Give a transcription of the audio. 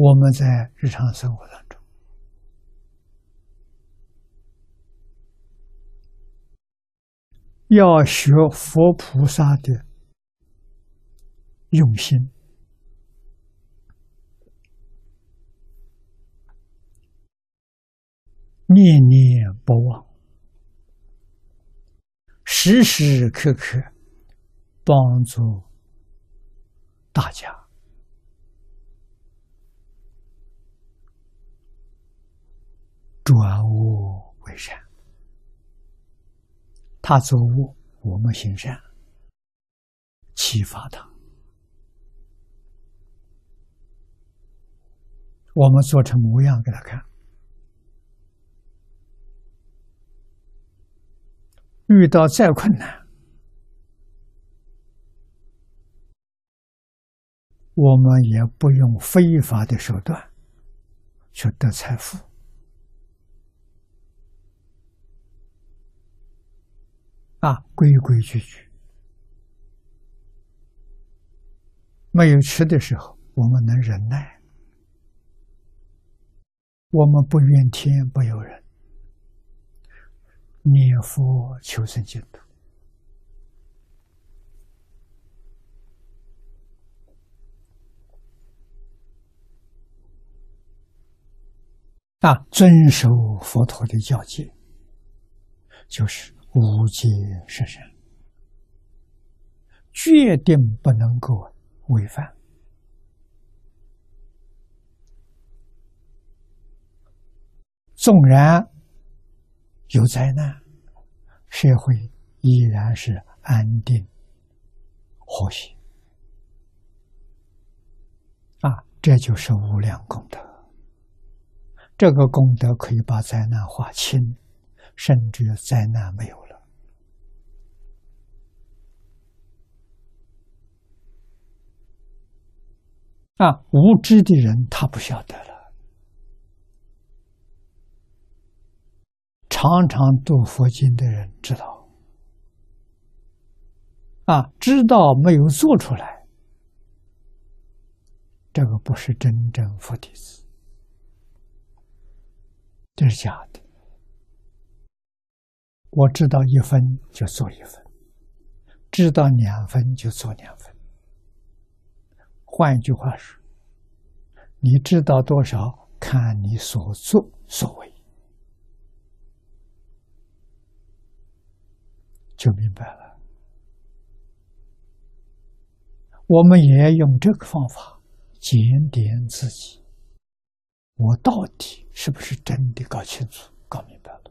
我们在日常生活当中，要学佛菩萨的用心，念念不忘，时时刻刻帮助大家。他做恶，我们行善，启发他。我们做成模样给他看。遇到再困难，我们也不用非法的手段去得财富。啊，规规矩矩，没有吃的时候，我们能忍耐，我们不怨天不尤人，念佛求生净土，啊，遵守佛陀的教诫，就是。无戒是善，决定不能够违反。纵然有灾难，社会依然是安定和谐。啊，这就是无量功德。这个功德可以把灾难化轻。甚至灾难没有了啊！无知的人他不晓得了，常常读佛经的人知道啊，知道没有做出来，这个不是真正佛弟子，这是假的。我知道一分就做一分，知道两分就做两分。换一句话说，你知道多少，看你所作所为，就明白了。我们也要用这个方法检点自己：我到底是不是真的搞清楚、搞明白了？